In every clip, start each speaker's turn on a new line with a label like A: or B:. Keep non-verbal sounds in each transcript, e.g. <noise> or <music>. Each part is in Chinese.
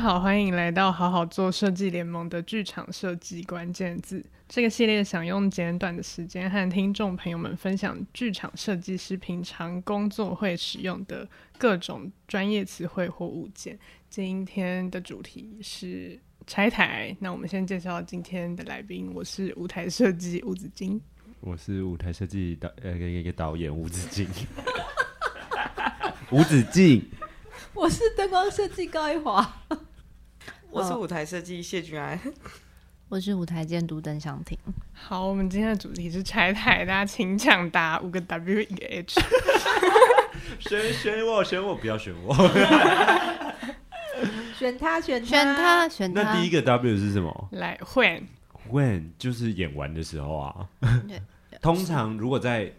A: 好，欢迎来到好好做设计联盟的剧场设计关键字这个系列，想用简短的时间和听众朋友们分享剧场设计师平常工作会使用的各种专业词汇或物件。今天的主题是拆台。那我们先介绍今天的来宾，我是舞台设计吴子金，
B: 我是舞台设计导呃一个导演吴子敬，<laughs> 吴子敬。<laughs>
C: 我是灯光设计高一华，
D: 我是舞台设计谢君安，<laughs>
E: 我是舞台监督邓湘婷。
A: 好，我们今天的主题是拆台，大家请抢答五个 W 一个 H，<laughs>
B: 选选我选我不要选我，<laughs>
C: 选他选
E: 选他选他。
B: 那第一个 W 是什么？
A: 来 When
B: When 就是演完的时候啊。通常如果在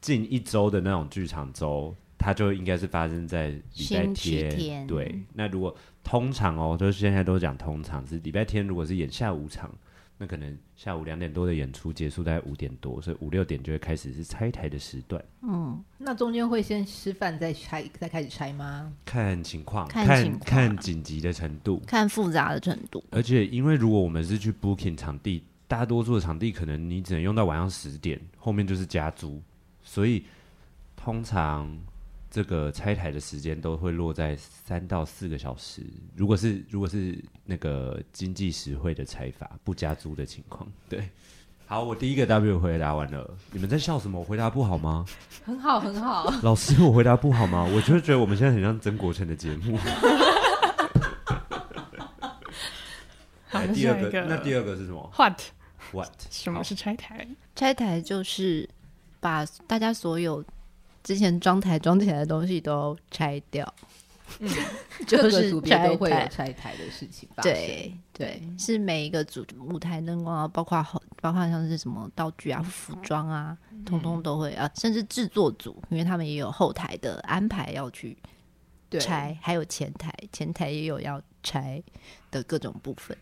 B: 近一周的那种剧场周。它就应该是发生在礼拜天，天，对。那如果通常哦，就是现在都讲通常是礼拜天，如果是演下午场，那可能下午两点多的演出结束在五点多，所以五六点就会开始是拆台的时段。
C: 嗯，那中间会先吃饭再拆，再开始拆吗？
B: 看情况，
E: 看
B: 看紧急的程度，
E: 看复杂的程度。
B: 而且因为如果我们是去 booking 场地，大多数的场地可能你只能用到晚上十点，后面就是加租，所以通常。这个拆台的时间都会落在三到四个小时。如果是如果是那个经济实惠的拆法，不加租的情况，<laughs> 对。好，我第一个 W 回答完了，你们在笑什么？我回答不好吗？
C: 很好，很好。<laughs>
B: 老师，我回答不好吗？我就是觉得我们现在很像曾国城的节目。
A: 好，
B: 第二个，那第二个是什么
A: ？What
B: What？
A: 什么是拆台？
E: 拆台就是把大家所有。之前装台装起来的东西都拆掉，
C: 嗯，<laughs> 就是组别都会有拆台的事情吧？
E: 对对，是每一个组舞台灯光啊，包括后，包括像是什么道具啊、服装啊，通通都会啊，甚至制作组，因为他们也有后台的安排要去拆，还有前台，前台也有要拆的各种部分。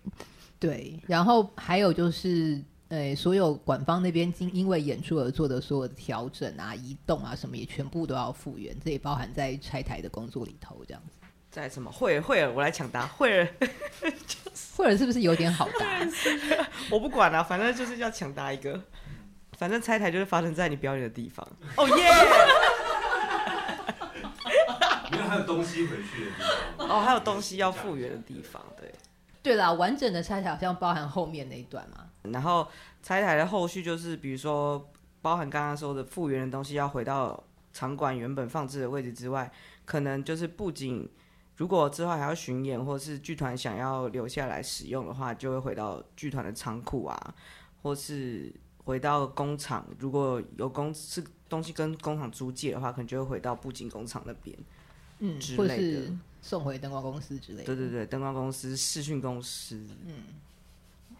C: 对，然后还有就是。呃，所有馆方那边因因为演出而做的所有的调整啊、移动啊什么，也全部都要复原，这也包含在拆台的工作里头。这样子，
D: 在什么？惠儿，惠儿，我来抢答。惠儿，<laughs>
C: 惠儿是不是有点好答？<laughs>
D: 我不管了、啊，反正就是要抢答一个。反正拆台就是发生在你表演的地方。哦耶！<laughs>
B: 因为还有东西回去的地方。
D: 哦，还有东西要复原的地方。对，
C: 对啦，完整的拆台好像包含后面那一段嘛。
D: 然后拆台的后续就是，比如说包含刚刚说的复原的东西要回到场馆原本放置的位置之外，可能就是不仅如果之后还要巡演，或是剧团想要留下来使用的话，就会回到剧团的仓库啊，或是回到工厂。如果有工是东西跟工厂租借的话，可能就会回到布景工厂那边，
C: 嗯，之类的，送回灯光公司之类的。
D: 对对对，灯光公司、视讯公司，嗯。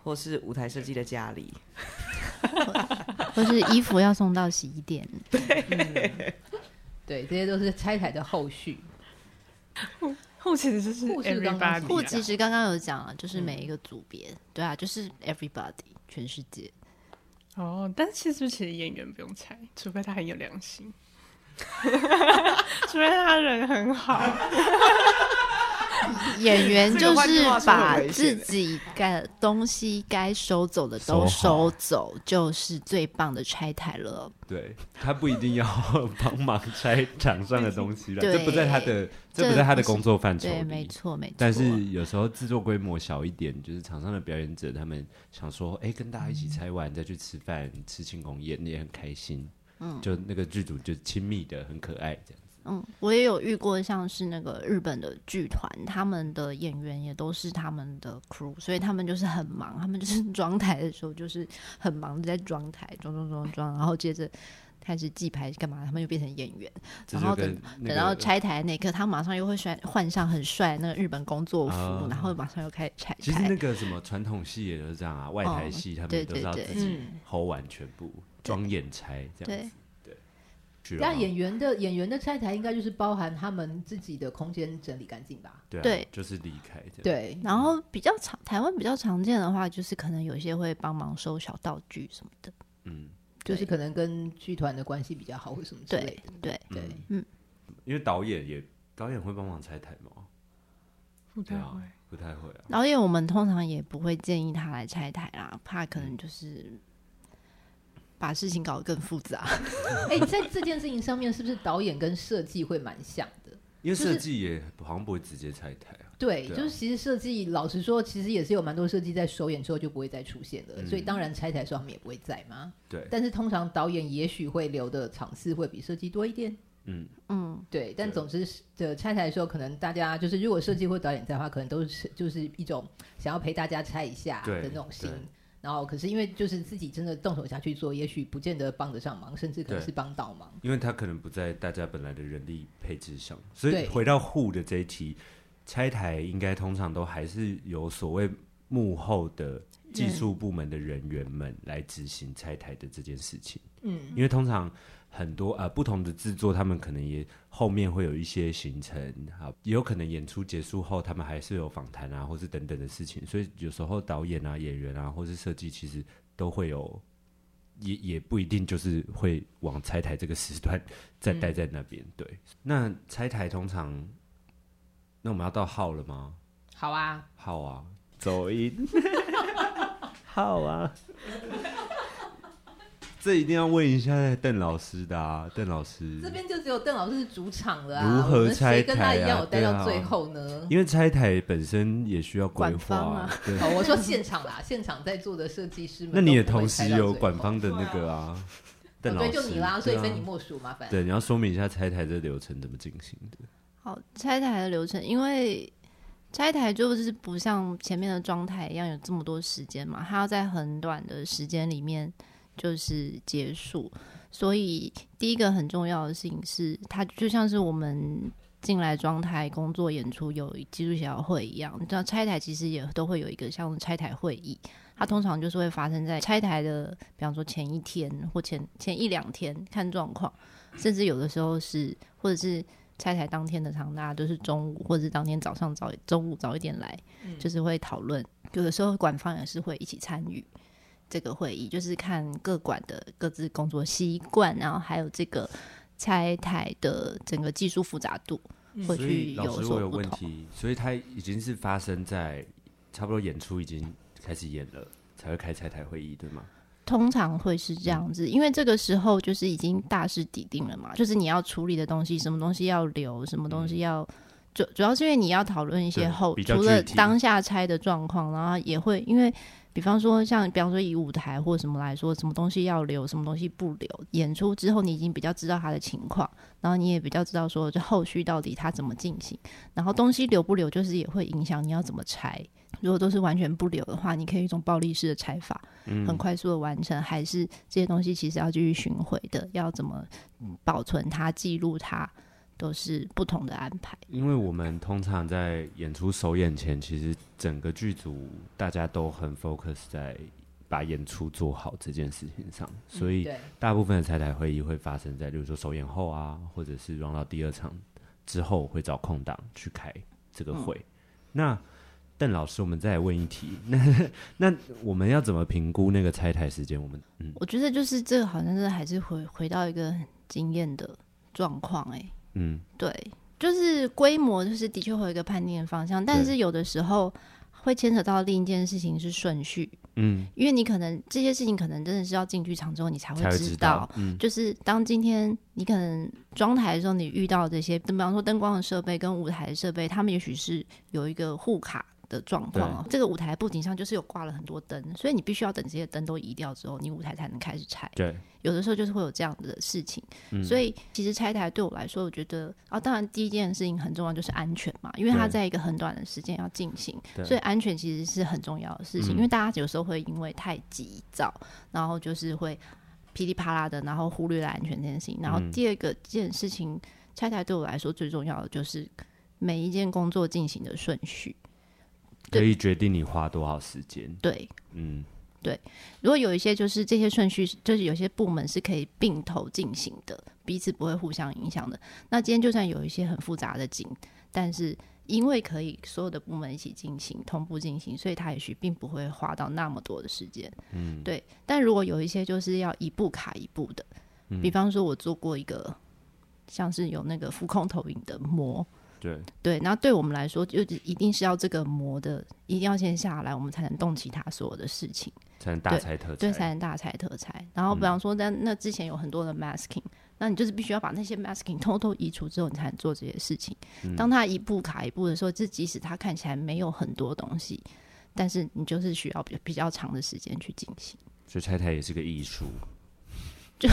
D: 或是舞台设计的家里，<laughs>
E: 或是衣服要送到洗衣店，<laughs>
D: 对、
C: 嗯，对，这些都是拆台的后续。<laughs>
A: 后其实就是 everybody，
E: 后其实刚刚有讲了，就是每一个组别、嗯，对啊，就是 everybody，全世界。
A: 哦，但是其实其实演员不用拆，除非他很有良心，除非他人很好。<laughs>
E: 演员就是把自己该东西该收走的都收走，就是最棒的拆台了。
B: 对，他不一定要帮忙拆场上的东西了，这不在他的，这不在他的工作范畴。
E: 对，没错，没错。
B: 但是有时候制作规模小一点，就是场上的表演者，他们想说，哎、欸，跟大家一起拆完再去吃饭，吃庆功宴也很开心。嗯，就那个剧组就亲密的很可爱这样。
E: 嗯，我也有遇过，像是那个日本的剧团，他们的演员也都是他们的 crew，所以他们就是很忙，他们就是 <laughs> 装台的时候就是很忙的在装台，装装装装，然后接着开始记牌干嘛，他们又变成演员，然后等、那个、等到拆台那一刻，他马上又会换换上很帅那个日本工作服、嗯，然后马上又开始拆台。
B: 其实那个什么传统戏也就是这样啊，外台戏他们都是要自己 hold 完全部装演拆这样子。
C: 那演员的演员的拆台应该就是包含他们自己的空间整理干净吧？
B: 对、啊，
E: 对，
B: 就是离开。
C: 对，
E: 然后比较常台湾比较常见的话，就是可能有些会帮忙收小道具什么的。
C: 嗯，就是可能跟剧团的关系比较好，或什么之类的。对
E: 对对，嗯，
B: 因为导演也导演会帮忙拆台吗？
A: 不太会，
B: 不太会啊。
E: 导演我们通常也不会建议他来拆台啦，怕可能就是把事情搞得更复杂。<laughs>
C: 哎、欸，在这件事情上面，是不是导演跟设计会蛮像的？
B: 因为设计也好像不会直接拆台啊。对，
C: 就是其实设计，老实说，其实也是有蛮多设计在首演之后就不会再出现了，嗯、所以当然拆台的时候他们也不会在嘛。
B: 对。
C: 但是通常导演也许会留的场次会比设计多一点。
B: 嗯
C: 嗯，对。但总之的拆台的时候，可能大家就是如果设计或导演在的话，可能都是就是一种想要陪大家拆一下的那种心。然后，可是因为就是自己真的动手下去做，也许不见得帮得上忙，甚至可能是帮倒忙。
B: 因为他可能不在大家本来的人力配置上，所以回到 Who 的这一题，拆台应该通常都还是有所谓幕后的技术部门的人员们来执行拆台的这件事情。嗯，因为通常。很多呃不同的制作，他们可能也后面会有一些行程，啊，也有可能演出结束后，他们还是有访谈啊，或是等等的事情。所以有时候导演啊、演员啊，或是设计，其实都会有，也也不一定就是会往拆台这个时段 <laughs> 再待在那边。嗯、对，那拆台通常，那我们要到号了吗？
C: 好啊，
B: 好啊，走音，<laughs> 好啊。这一定要问一下邓老师的啊，邓老师
C: 这边就只有邓老师是主场了啊，
B: 如何拆台啊？谁
C: 跟他一样有待到最后呢？
B: 啊、因为拆台本身也需要规划
E: 啊。
B: 对
C: 哦，我说现场啦，<laughs> 现场在座的设计师们，
B: 那你也同时有管方的那个啊，邓老师，
C: 对，就你啦，所以非你莫属，麻烦。
B: 对，你要说明一下拆台的流程怎么进行的。
E: 好，拆台的流程，因为拆台就是不像前面的装台一样有这么多时间嘛，它要在很短的时间里面。就是结束，所以第一个很重要的事情是，它就像是我们进来装台工作演出有技术协调会一样，你知道拆台其实也都会有一个像拆台会议，它通常就是会发生在拆台的，比方说前一天或前前一两天看状况，甚至有的时候是或者是拆台当天的场，大家都是中午或者是当天早上早中午早一点来，就是会讨论，有的时候馆方也是会一起参与。这个会议就是看各馆的各自工作习惯，然后还有这个拆台的整个技术复杂度，会去有所不同。
B: 问题，所以它已经是发生在差不多演出已经开始演了，才会开拆台会议，对吗？
E: 通常会是这样子，因为这个时候就是已经大势已定了嘛，就是你要处理的东西，什么东西要留，什么东西要主主要是因为你要讨论一些后除了当下拆的状况，然后也会因为。比方说，像比方说以舞台或什么来说，什么东西要留，什么东西不留。演出之后，你已经比较知道他的情况，然后你也比较知道说，这后续到底他怎么进行。然后东西留不留，就是也会影响你要怎么拆。如果都是完全不留的话，你可以一种暴力式的拆法，很快速的完成，还是这些东西其实要继续巡回的，要怎么保存它、记录它。都是不同的安排，
B: 因为我们通常在演出首演前，其实整个剧组大家都很 focus 在把演出做好这件事情上，所以大部分的拆台会议会发生在，例如说首演后啊，或者是 run 到第二场之后，会找空档去开这个会。嗯、那邓老师，我们再来问一题，<laughs> 那那我们要怎么评估那个拆台时间？我们嗯，
E: 我觉得就是这个好像是还是回回到一个经验的状况，哎。
B: 嗯，
E: 对，就是规模，就是的确会有一个判定的方向，但是有的时候会牵扯到另一件事情是顺序，嗯，因为你可能这些事情可能真的是要进剧场之后你才会知道，知道，嗯，就是当今天你可能装台的时候，你遇到这些，比方说灯光的设备跟舞台的设备，他们也许是有一个互卡。的状况哦，这个舞台布景上就是有挂了很多灯，所以你必须要等这些灯都移掉之后，你舞台才能开始拆。
B: 对，
E: 有的时候就是会有这样的事情，嗯、所以其实拆台对我来说，我觉得啊，当然第一件事情很重要就是安全嘛，因为它在一个很短的时间要进行，所以安全其实是很重要的事情。因为大家有时候会因为太急躁，然后就是会噼里啪啦的，然后忽略了安全这件事情。然后第二个件事情，拆台对我来说最重要的就是每一件工作进行的顺序。
B: 可以决定你花多少时间。
E: 对，嗯，对。如果有一些就是这些顺序，就是有些部门是可以并头进行的，彼此不会互相影响的。那今天就算有一些很复杂的景，但是因为可以所有的部门一起进行、同步进行，所以它也许并不会花到那么多的时间。嗯，对。但如果有一些就是要一步卡一步的，比方说我做过一个像是有那个浮空投影的模。
B: 对
E: 对，然后对我们来说，就一定是要这个磨的，一定要先下来，我们才能动其他所有的事情，
B: 才能大拆特拆，
E: 对，才能大拆特拆。然后比方说，在那之前有很多的 masking，、嗯、那你就是必须要把那些 masking 偷偷移除之后，你才能做这些事情。嗯、当他一步卡一步的时候，这即使他看起来没有很多东西，但是你就是需要比比较长的时间去进行。
B: 所以拆台也是个艺术，就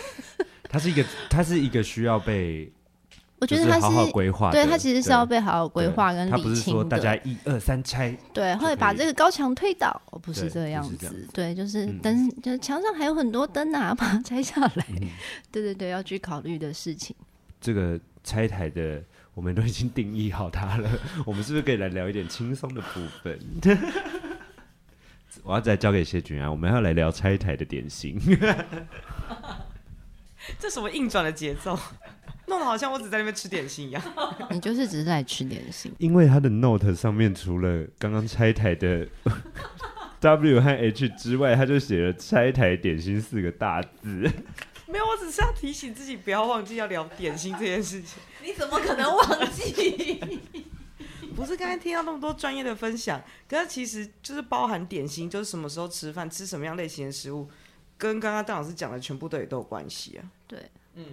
B: <laughs> 它是一个，它是一个需要被。
E: 我觉得他是
B: 好好规划，
E: 对他其实是要被好好规划跟理清的。他
B: 不是说大家一二三拆，
E: 对，会把这个高墙推倒，不是这个样子。对，就是灯，嗯、就是墙上还有很多灯啊，<laughs> 把它拆下来。嗯、<laughs> 对对对，要去考虑的事情。
B: 这个拆台的，我们都已经定义好它了。我们是不是可以来聊一点轻松的部分？<laughs> 我要再交给谢君啊，我们要来聊拆台的典型。
D: 这什么硬转的节奏？弄得好像我只在那边吃点心一样。<laughs>
E: 你就是只是在吃点心。
B: 因为他的 note 上面除了刚刚拆台的 <laughs> W 和 H 之外，他就写了“拆台点心”四个大字。
D: 没有，我只是要提醒自己不要忘记要聊点心这件事情。<laughs>
C: 你怎么可能忘记？
D: 不是刚才听到那么多专业的分享，可是其实就是包含点心，就是什么时候吃饭，吃什么样类型的食物，跟刚刚邓老师讲的全部都也都有关系啊。
E: 对，嗯。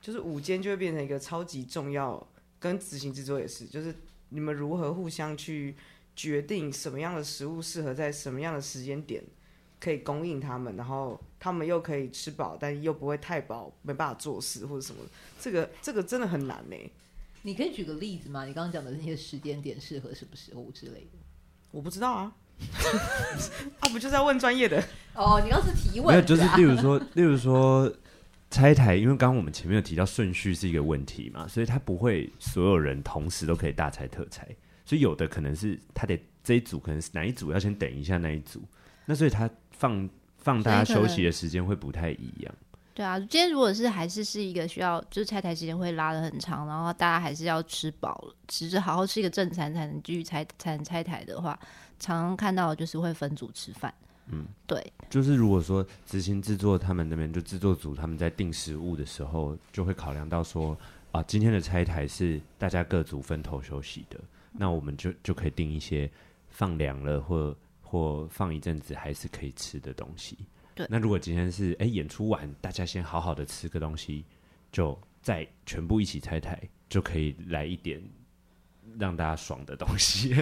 D: 就是午间就会变成一个超级重要，跟执行制作也是，就是你们如何互相去决定什么样的食物适合在什么样的时间点可以供应他们，然后他们又可以吃饱，但又不会太饱，没办法做事或者什么。这个这个真的很难呢。
C: 你可以举个例子吗？你刚刚讲的那些时间点适合什么食物之类的？
D: 我不知道啊，<laughs> 啊不就是要问专业的？
C: 哦，你刚是提问，
B: 没有，就是例如说，例如说。拆台，因为刚刚我们前面有提到顺序是一个问题嘛，所以他不会所有人同时都可以大拆特拆，所以有的可能是他得这一组可能是哪一组要先等一下那一组，那所以他放放大家休息的时间会不太一样。
E: 对啊，今天如果是还是是一个需要就是拆台时间会拉的很长，然后大家还是要吃饱了，只是好好吃一个正餐才能继续拆才能拆台的话，常常看到就是会分组吃饭。
B: 嗯，
E: 对，
B: 就是如果说执行制作他们那边就制作组他们在订食物的时候，就会考量到说啊，今天的拆台是大家各组分头休息的，那我们就就可以订一些放凉了或或放一阵子还是可以吃的东西。
E: 对，
B: 那如果今天是哎演出完，大家先好好的吃个东西，就再全部一起拆台，就可以来一点让大家爽的东西。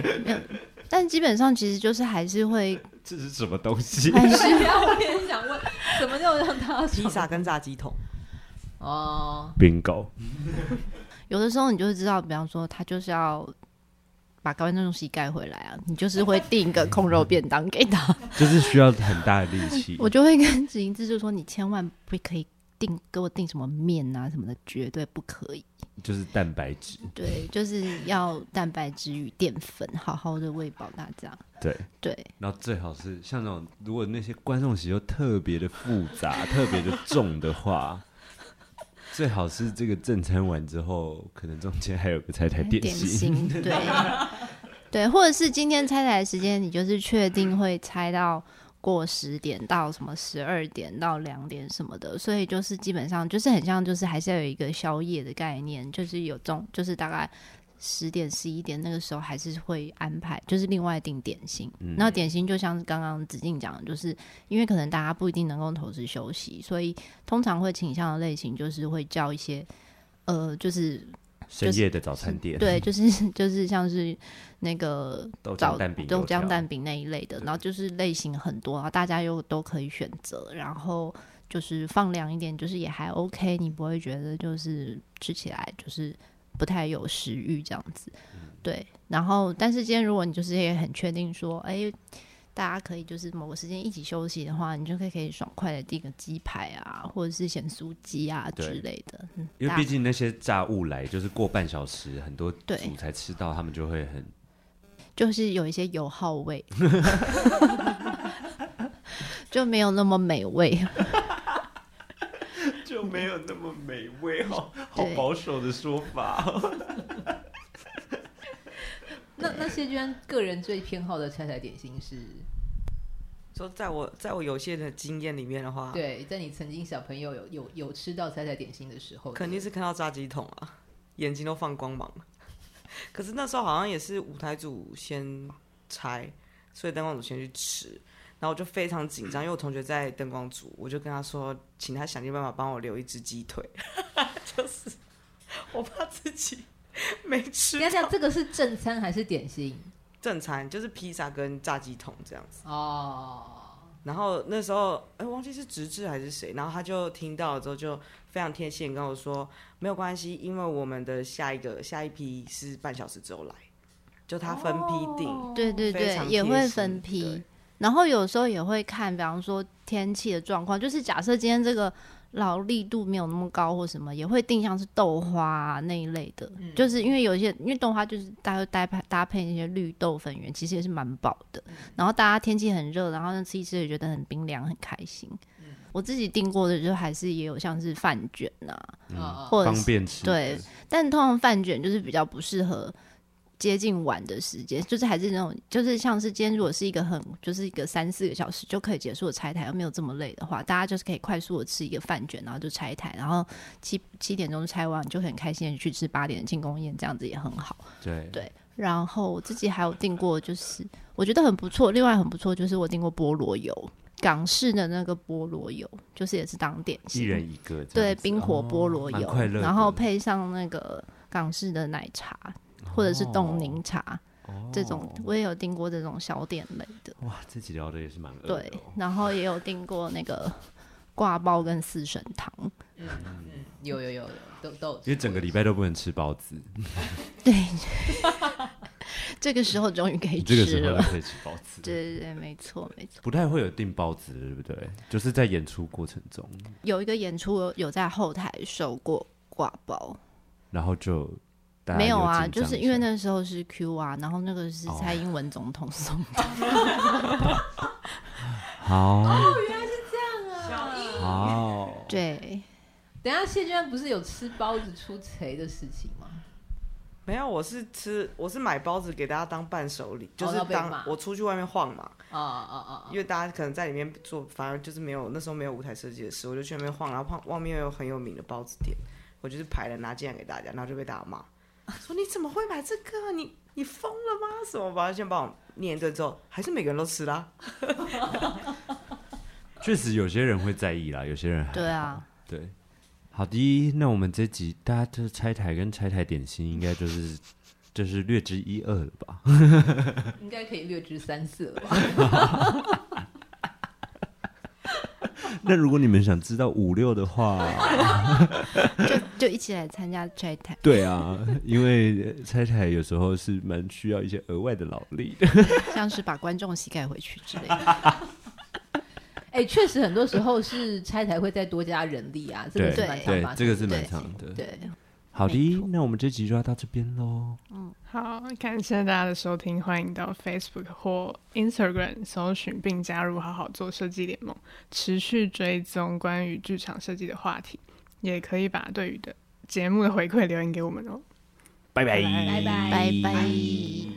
E: 但基本上其实就是还是会，<laughs>
B: 这是什么东西？
C: 还是要我也想问，怎么叫让他
D: 披萨跟炸鸡桶？
C: 哦
B: ，bingo。
E: 有的时候你就会知道，比方说他就是要把高温那东西盖回来啊，你就是会订一个控肉便当给他，<laughs>
B: 就是需要很大的力气。
E: 我就会跟执行制就说，你千万不可以订给我订什么面啊什么的，绝对不可以。
B: 就是蛋白质，
E: 对，就是要蛋白质与淀粉，好好的喂饱大家。
B: 对
E: 对，
B: 然后最好是像那种，如果那些观众席又特别的复杂、特别的重的话，最好是这个正餐完之后，可能中间还有个拆台点心。<laughs>
E: 点心对对，或者是今天拆台的时间，你就是确定会拆到。过十点到什么十二点到两点什么的，所以就是基本上就是很像，就是还是要有一个宵夜的概念，就是有中，就是大概十点十一点那个时候还是会安排，就是另外订点心。嗯、那点心就像刚刚子静讲的，就是因为可能大家不一定能够同时休息，所以通常会倾向的类型就是会叫一些，呃，就是。
B: 深夜的早餐店，
E: 对，就是 <laughs> 就是像是那个
B: 豆浆蛋饼、
E: 豆浆蛋饼那一类的，然后就是类型很多然后，大家又都可以选择，然后就是放凉一点，就是也还 OK，你不会觉得就是吃起来就是不太有食欲这样子，对。然后，但是今天如果你就是也很确定说，哎。大家可以就是某个时间一起休息的话，你就可以可以爽快的订个鸡排啊，或者是咸酥鸡啊之类的。
B: 因为毕竟那些炸物来就是过半小时，很多组才吃到，他们就会很，
E: 就是有一些油耗味，<laughs> <laughs> 就没有那么美味，<laughs>
B: 就没有那么美味，好好保守的说法。
C: 谢娟个人最偏好的拆台点心是？
D: 说在我在我有限的经验里面的话，
C: 对，在你曾经小朋友有有有吃到拆台点心的时候，
D: 肯定是看到炸鸡桶啊，眼睛都放光芒了。<laughs> 可是那时候好像也是舞台组先拆，所以灯光组先去吃，然后我就非常紧张，<laughs> 因为我同学在灯光组，我就跟他说，请他想尽办法帮我留一只鸡腿，<laughs> 就是我怕自己 <laughs> 没吃。
C: 要讲这个是正餐还是点心？
D: 正餐就是披萨跟炸鸡桶这样子
C: 哦。
D: 然后那时候哎，忘记是直志还是谁，然后他就听到了之后就非常贴心跟我说，没有关系，因为我们的下一个下一批是半小时之后来，就他分批订。
E: 哦、对对对，也会分批。然后有时候也会看，比方说天气的状况，就是假设今天这个。劳力度没有那么高或什么，也会定向是豆花、啊、那一类的，嗯、就是因为有一些，因为豆花就是大家搭配搭配那些绿豆粉圆，其实也是蛮饱的。嗯、然后大家天气很热，然后吃一吃也觉得很冰凉，很开心。嗯、我自己订过的就还是也有像是饭卷呐、啊，
B: 嗯、
E: 或者
B: 方便吃。
E: 对，但通常饭卷就是比较不适合。接近晚的时间，就是还是那种，就是像是今天如果是一个很，就是一个三四个小时就可以结束的拆台，又没有这么累的话，大家就是可以快速的吃一个饭卷，然后就拆台，然后七七点钟拆完，就很开心的去吃八点的庆功宴，这样子也很好。
B: 对
E: 对，然后我自己还有订过，就是我觉得很不错，另外很不错就是我订过菠萝油，港式的那个菠萝油，就是也是当点心，
B: 一人一个，
E: 对，冰火菠萝油，
B: 哦、
E: 然后配上那个港式的奶茶。或者是冻柠茶，哦、这种我也有订过这种小点类的。
B: 哇，这集聊的也是蛮。
E: 对，然后也有订过那个挂包跟四神汤。
C: 嗯嗯，有有有有，都都。
B: 因为整个礼拜都不能吃包子。<laughs>
E: 对。<laughs> 这个时候终于可以吃了。这个时候
B: 可以吃包子。
E: 对对对，没错没错。
B: 不太会有订包子，对不对？就是在演出过程中。
E: 有一个演出有在后台收过挂包，
B: 然后就。
E: 没有啊，就是因为那时候是 Q 啊，然后那个是蔡英文总统送的。<laughs>
B: 好，
C: 哦，原来是这样啊！
B: 好，
E: 对。
C: 等下谢娟不是有吃包子出锤的事情吗？
D: 没有，我是吃，我是买包子给大家当伴手礼，就是当我出去外面晃嘛。啊啊啊！因为大家可能在里面做，反而就是没有那时候没有舞台设计的事，我就去外面晃，然后晃外面有很有名的包子店，我就是排了拿进来给大家，然后就被大家骂。说你怎么会买这个？你你疯了吗？什么？把他先帮我念一顿之后，还是每个人都吃啦。<laughs>
B: 确实有些人会在意啦，有些人还
E: 对啊，
B: 对。好的，那我们这集大家就是拆台跟拆台点心，应该就是就是略知一二了吧？<laughs>
C: 应该可以略知三四了吧？<laughs>
B: 那如果你们想知道五六的话，<laughs>
E: 就就一起来参加拆台。
B: 对啊，因为拆台有时候是蛮需要一些额外的劳力的，<laughs>
E: 像是把观众膝盖回去之类的。<laughs>
C: 哎、欸，确实很多时候是拆台会再多加人力啊，这个是蛮
B: 对，这个是蛮长的。
E: 对。对
B: 好的，那我们这集就要到这边喽。
A: 嗯，好，感谢大家的收听，欢迎到 Facebook 或 Instagram 搜寻并加入“好好做设计联盟”，持续追踪关于剧场设计的话题，也可以把对于的节目的回馈留言给我们哦。
B: 拜拜，
E: 拜拜，拜拜。